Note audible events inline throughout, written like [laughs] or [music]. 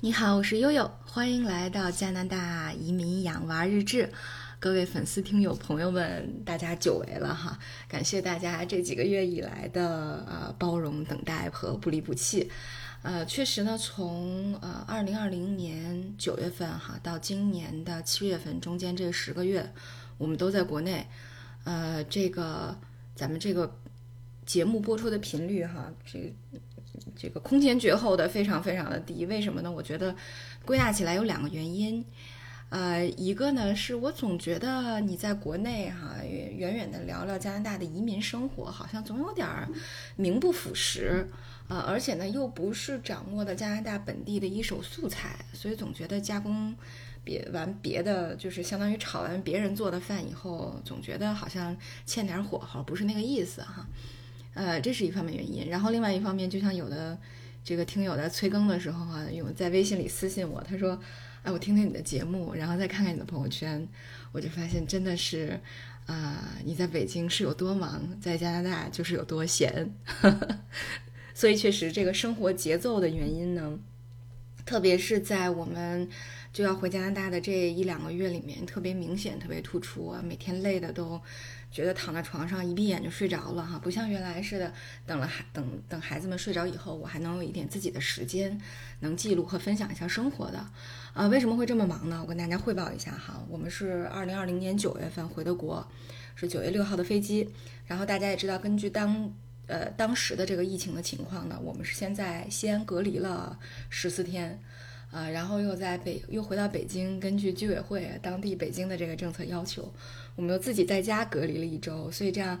你好，我是悠悠，欢迎来到加拿大移民养娃日志。各位粉丝、听友、朋友们，大家久违了哈！感谢大家这几个月以来的呃包容、等待和不离不弃。呃，确实呢，从呃二零二零年九月份哈到今年的七月份中间这十个月，我们都在国内。呃，这个咱们这个节目播出的频率哈，这。这个空前绝后的非常非常的低，为什么呢？我觉得归纳起来有两个原因，呃，一个呢是我总觉得你在国内哈远远的聊聊加拿大的移民生活，好像总有点名不副实，呃，而且呢又不是掌握的加拿大本地的一手素材，所以总觉得加工别完别的，就是相当于炒完别人做的饭以后，总觉得好像欠点火候，不是那个意思哈。呃，这是一方面原因，然后另外一方面，就像有的这个听友在催更的时候啊，有在微信里私信我，他说：“哎，我听听你的节目，然后再看看你的朋友圈，我就发现真的是，啊，你在北京是有多忙，在加拿大就是有多闲，[laughs] 所以确实这个生活节奏的原因呢，特别是在我们就要回加拿大的这一两个月里面，特别明显，特别突出啊，每天累的都。”觉得躺在床上一闭眼就睡着了哈，不像原来似的，等了孩等等孩子们睡着以后，我还能有一点自己的时间，能记录和分享一下生活的。啊，为什么会这么忙呢？我跟大家汇报一下哈，我们是二零二零年九月份回的国，是九月六号的飞机。然后大家也知道，根据当呃当时的这个疫情的情况呢，我们是先在西安隔离了十四天。啊，然后又在北又回到北京，根据居委会当地北京的这个政策要求，我们又自己在家隔离了一周，所以这样，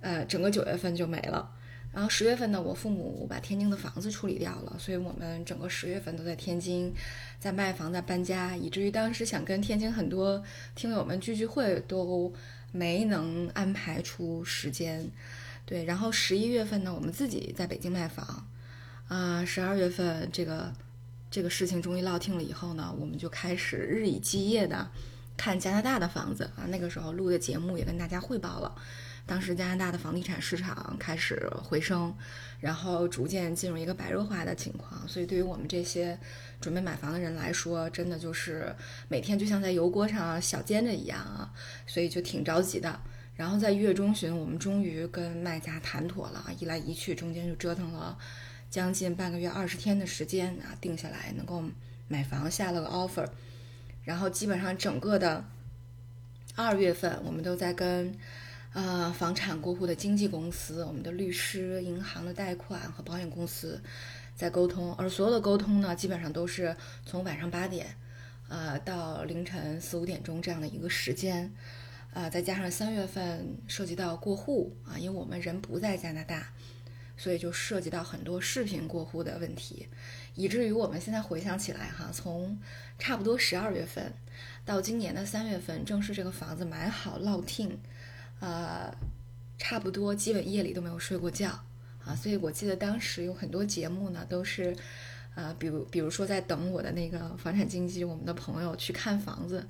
呃，整个九月份就没了。然后十月份呢，我父母把天津的房子处理掉了，所以我们整个十月份都在天津，在卖房、在搬家，以至于当时想跟天津很多听友们聚聚会都没能安排出时间。对，然后十一月份呢，我们自己在北京卖房，啊，十二月份这个。这个事情终于落听了以后呢，我们就开始日以继夜的看加拿大的房子啊。那个时候录的节目也跟大家汇报了，当时加拿大的房地产市场开始回升，然后逐渐进入一个白热化的情况。所以对于我们这些准备买房的人来说，真的就是每天就像在油锅上小煎着一样啊，所以就挺着急的。然后在一月中旬，我们终于跟卖家谈妥了，一来一去中间就折腾了。将近半个月、二十天的时间啊，定下来能够买房，下了个 offer，然后基本上整个的二月份，我们都在跟呃房产过户的经纪公司、我们的律师、银行的贷款和保险公司在沟通，而所有的沟通呢，基本上都是从晚上八点呃到凌晨四五点钟这样的一个时间，呃，再加上三月份涉及到过户啊，因为我们人不在加拿大。所以就涉及到很多视频过户的问题，以至于我们现在回想起来哈，从差不多十二月份到今年的三月份，正是这个房子买好落听，呃，差不多基本夜里都没有睡过觉啊。所以我记得当时有很多节目呢，都是，呃，比如比如说在等我的那个房产经纪，我们的朋友去看房子，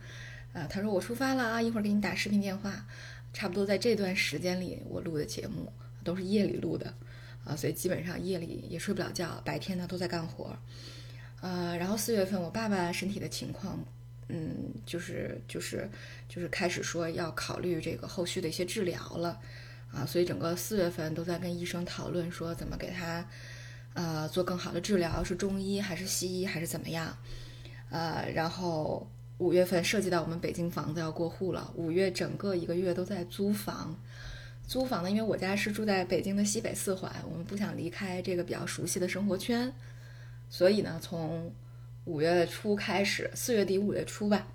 呃，他说我出发了啊，一会儿给你打视频电话，差不多在这段时间里我录的节目都是夜里录的。啊，所以基本上夜里也睡不了觉，白天呢都在干活，呃，然后四月份我爸爸身体的情况，嗯，就是就是就是开始说要考虑这个后续的一些治疗了，啊，所以整个四月份都在跟医生讨论说怎么给他，呃，做更好的治疗，是中医还是西医还是怎么样，呃，然后五月份涉及到我们北京房子要过户了，五月整个一个月都在租房。租房呢，因为我家是住在北京的西北四环，我们不想离开这个比较熟悉的生活圈，所以呢，从五月初开始，四月底五月初吧，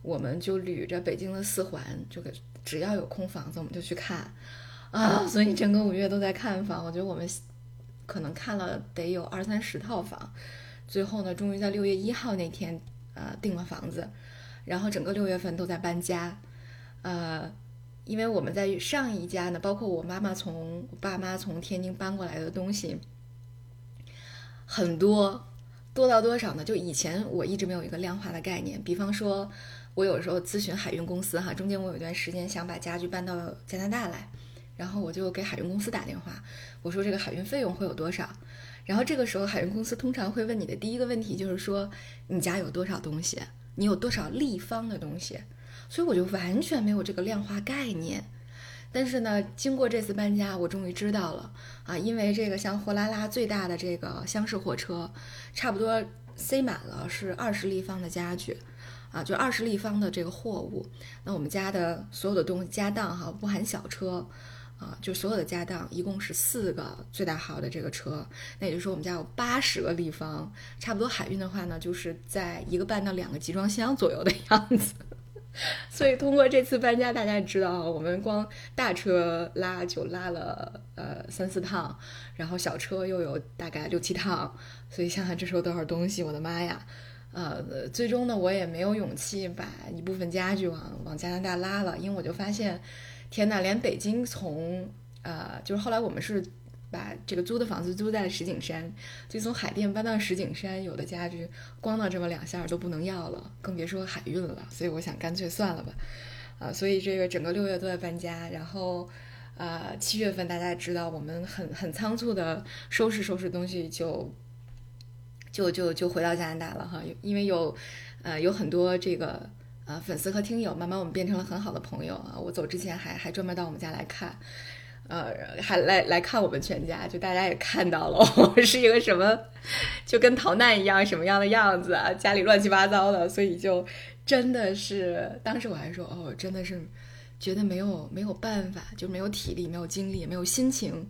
我们就捋着北京的四环，就给只要有空房子，我们就去看啊。所以整个五月都在看房，我觉得我们可能看了得有二三十套房，最后呢，终于在六月一号那天呃订了房子，然后整个六月份都在搬家，呃。因为我们在上一家呢，包括我妈妈从我爸妈从天津搬过来的东西很多，多到多少呢？就以前我一直没有一个量化的概念。比方说，我有时候咨询海运公司哈，中间我有一段时间想把家具搬到加拿大来，然后我就给海运公司打电话，我说这个海运费用会有多少？然后这个时候海运公司通常会问你的第一个问题就是说你家有多少东西，你有多少立方的东西，所以我就完全没有这个量化概念。但是呢，经过这次搬家，我终于知道了啊，因为这个像货拉拉最大的这个厢式货车，差不多塞满了是二十立方的家具。啊，就二十立方的这个货物，那我们家的所有的东西家当哈，不含小车，啊，就所有的家当一共是四个最大号的这个车，那也就是说我们家有八十个立方，差不多海运的话呢，就是在一个半到两个集装箱左右的样子。[laughs] 所以通过这次搬家，大家也知道，我们光大车拉就拉了呃三四趟，然后小车又有大概六七趟，所以想想这时候多少东西，我的妈呀！呃，最终呢，我也没有勇气把一部分家具往往加拿大拉了，因为我就发现，天呐，连北京从呃，就是后来我们是把这个租的房子租在了石景山，就从海淀搬到石景山，有的家具光到这么两下都不能要了，更别说海运了。所以我想干脆算了吧，啊，所以这个整个六月都在搬家，然后呃七月份大家也知道，我们很很仓促的收拾收拾东西就。就就就回到加拿大了哈，因为有，呃，有很多这个呃粉丝和听友，慢慢我们变成了很好的朋友啊。我走之前还还专门到我们家来看，呃，还来来看我们全家，就大家也看到了 [laughs] 我是一个什么，就跟逃难一样什么样的样子啊，家里乱七八糟的，所以就真的是当时我还说哦，真的是觉得没有没有办法，就没有体力，没有精力，没有心情。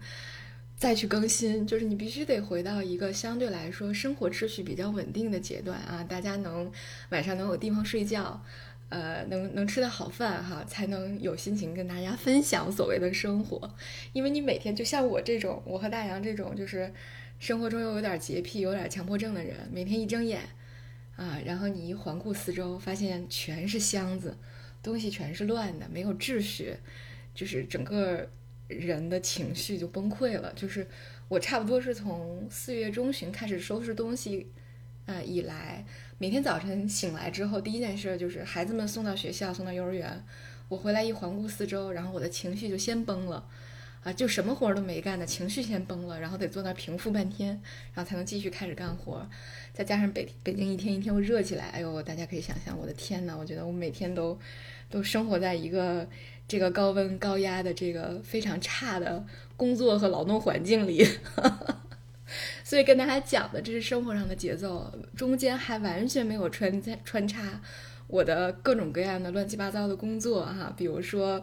再去更新，就是你必须得回到一个相对来说生活秩序比较稳定的阶段啊，大家能晚上能有地方睡觉，呃，能能吃的好饭哈，才能有心情跟大家分享所谓的生活。因为你每天就像我这种，我和大洋这种，就是生活中又有点洁癖、有点强迫症的人，每天一睁眼啊，然后你一环顾四周，发现全是箱子，东西全是乱的，没有秩序，就是整个。人的情绪就崩溃了。就是我差不多是从四月中旬开始收拾东西，呃，以来，每天早晨醒来之后，第一件事就是孩子们送到学校，送到幼儿园，我回来一环顾四周，然后我的情绪就先崩了，啊，就什么活都没干的情绪先崩了，然后得坐那平复半天，然后才能继续开始干活。再加上北北京一天一天又热起来，哎呦，大家可以想象，我的天呐，我觉得我每天都都生活在一个。这个高温高压的这个非常差的工作和劳动环境里，[laughs] 所以跟大家讲的这是生活上的节奏，中间还完全没有穿穿插我的各种各样的乱七八糟的工作哈，比如说，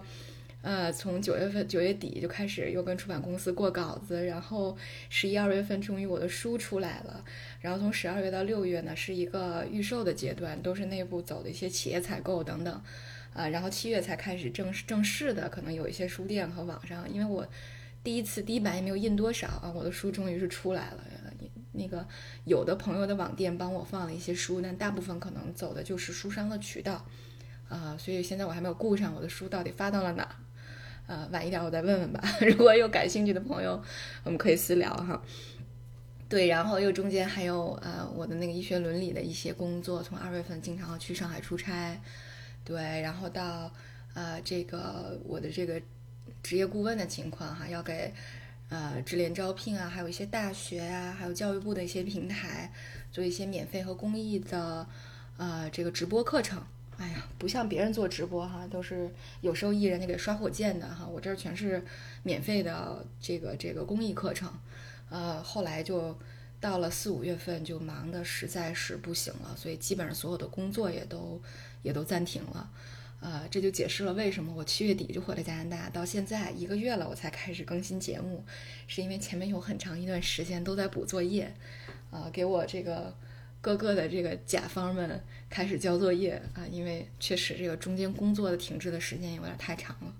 呃，从九月份九月底就开始又跟出版公司过稿子，然后十一二月份终于我的书出来了，然后从十二月到六月呢是一个预售的阶段，都是内部走的一些企业采购等等。啊，然后七月才开始正式正式的，可能有一些书店和网上，因为我第一次第一版也没有印多少啊，我的书终于是出来了。那个有的朋友的网店帮我放了一些书，但大部分可能走的就是书商的渠道啊，所以现在我还没有顾上我的书到底发到了哪，呃，晚一点我再问问吧。[laughs] 如果有感兴趣的朋友，我们可以私聊哈。对，然后又中间还有呃我的那个医学伦理的一些工作，从二月份经常要去上海出差。对，然后到，呃，这个我的这个职业顾问的情况哈，要给呃智联招聘啊，还有一些大学啊，还有教育部的一些平台做一些免费和公益的呃这个直播课程。哎呀，不像别人做直播哈，都是有收益人家给刷火箭的哈，我这儿全是免费的这个这个公益课程。呃，后来就到了四五月份就忙的实在是不行了，所以基本上所有的工作也都。也都暂停了，呃，这就解释了为什么我七月底就回了加拿大，到现在一个月了，我才开始更新节目，是因为前面有很长一段时间都在补作业，啊，给我这个各个的这个甲方们开始交作业啊，因为确实这个中间工作的停滞的时间有点太长了，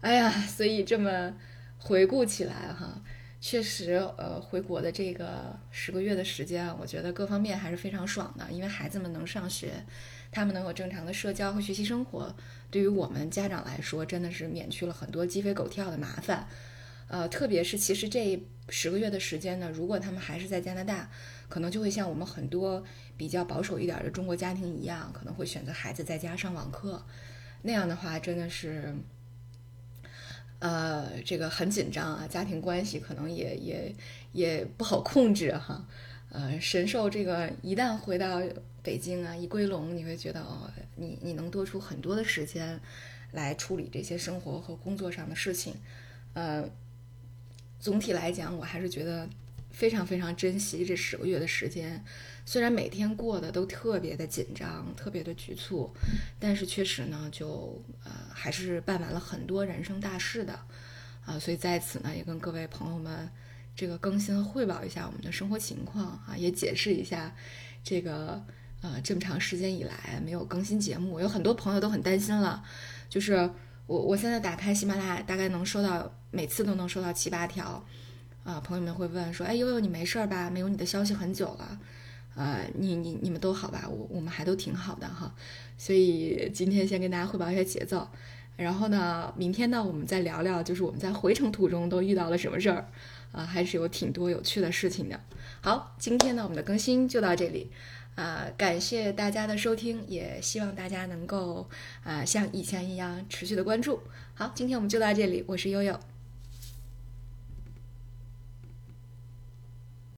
哎呀，所以这么回顾起来哈，确实，呃，回国的这个十个月的时间，我觉得各方面还是非常爽的，因为孩子们能上学。他们能有正常的社交和学习生活，对于我们家长来说，真的是免去了很多鸡飞狗跳的麻烦。呃，特别是其实这十个月的时间呢，如果他们还是在加拿大，可能就会像我们很多比较保守一点的中国家庭一样，可能会选择孩子在家上网课。那样的话，真的是，呃，这个很紧张啊，家庭关系可能也也也不好控制哈。呃，神兽这个一旦回到北京啊，一归笼，你会觉得哦，你你能多出很多的时间来处理这些生活和工作上的事情。呃，总体来讲，我还是觉得非常非常珍惜这十个月的时间。虽然每天过得都特别的紧张，特别的局促，但是确实呢，就呃还是办完了很多人生大事的啊。所以在此呢，也跟各位朋友们。这个更新汇报一下我们的生活情况啊，也解释一下这个呃这么长时间以来没有更新节目，有很多朋友都很担心了。就是我我现在打开喜马拉雅，大概能收到每次都能收到七八条啊，朋友们会问说：“哎悠悠你没事吧？没有你的消息很久了，呃，你你你们都好吧？我我们还都挺好的哈。”所以今天先跟大家汇报一下节奏，然后呢，明天呢我们再聊聊，就是我们在回程途中都遇到了什么事儿。啊，还是有挺多有趣的事情的。好，今天呢，我们的更新就到这里，啊，感谢大家的收听，也希望大家能够啊像以前一样持续的关注。好，今天我们就到这里，我是悠悠。